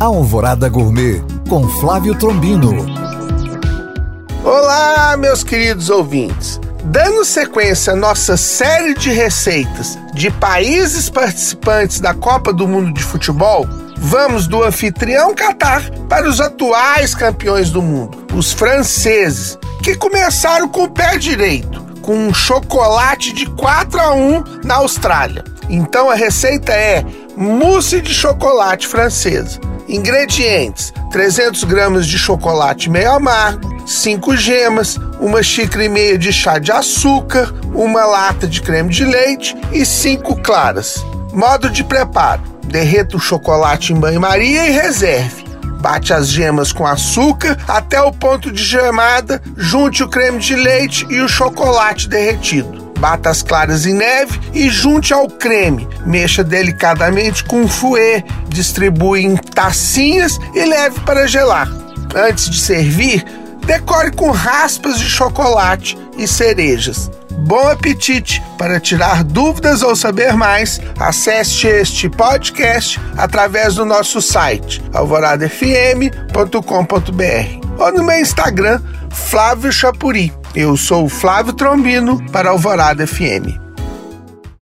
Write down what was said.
Alvorada Gourmet com Flávio Trombino. Olá, meus queridos ouvintes. Dando sequência à nossa série de receitas de países participantes da Copa do Mundo de Futebol, vamos do anfitrião Catar para os atuais campeões do mundo, os franceses, que começaram com o pé direito, com um chocolate de 4 a 1 na Austrália. Então a receita é mousse de chocolate francesa. Ingredientes: 300 gramas de chocolate meio amargo, 5 gemas, uma xícara e meia de chá de açúcar, uma lata de creme de leite e 5 claras. Modo de preparo: derreta o chocolate em banho-maria e reserve. Bate as gemas com açúcar até o ponto de gemada, junte o creme de leite e o chocolate derretido. Bata as claras em neve e junte ao creme. Mexa delicadamente com fouet, distribui em tacinhas e leve para gelar. Antes de servir, decore com raspas de chocolate e cerejas. Bom apetite! Para tirar dúvidas ou saber mais, acesse este podcast através do nosso site alvoradafm.com.br ou no meu Instagram, Flávio Chapuri. Eu sou o Flávio Trombino para Alvorada FM.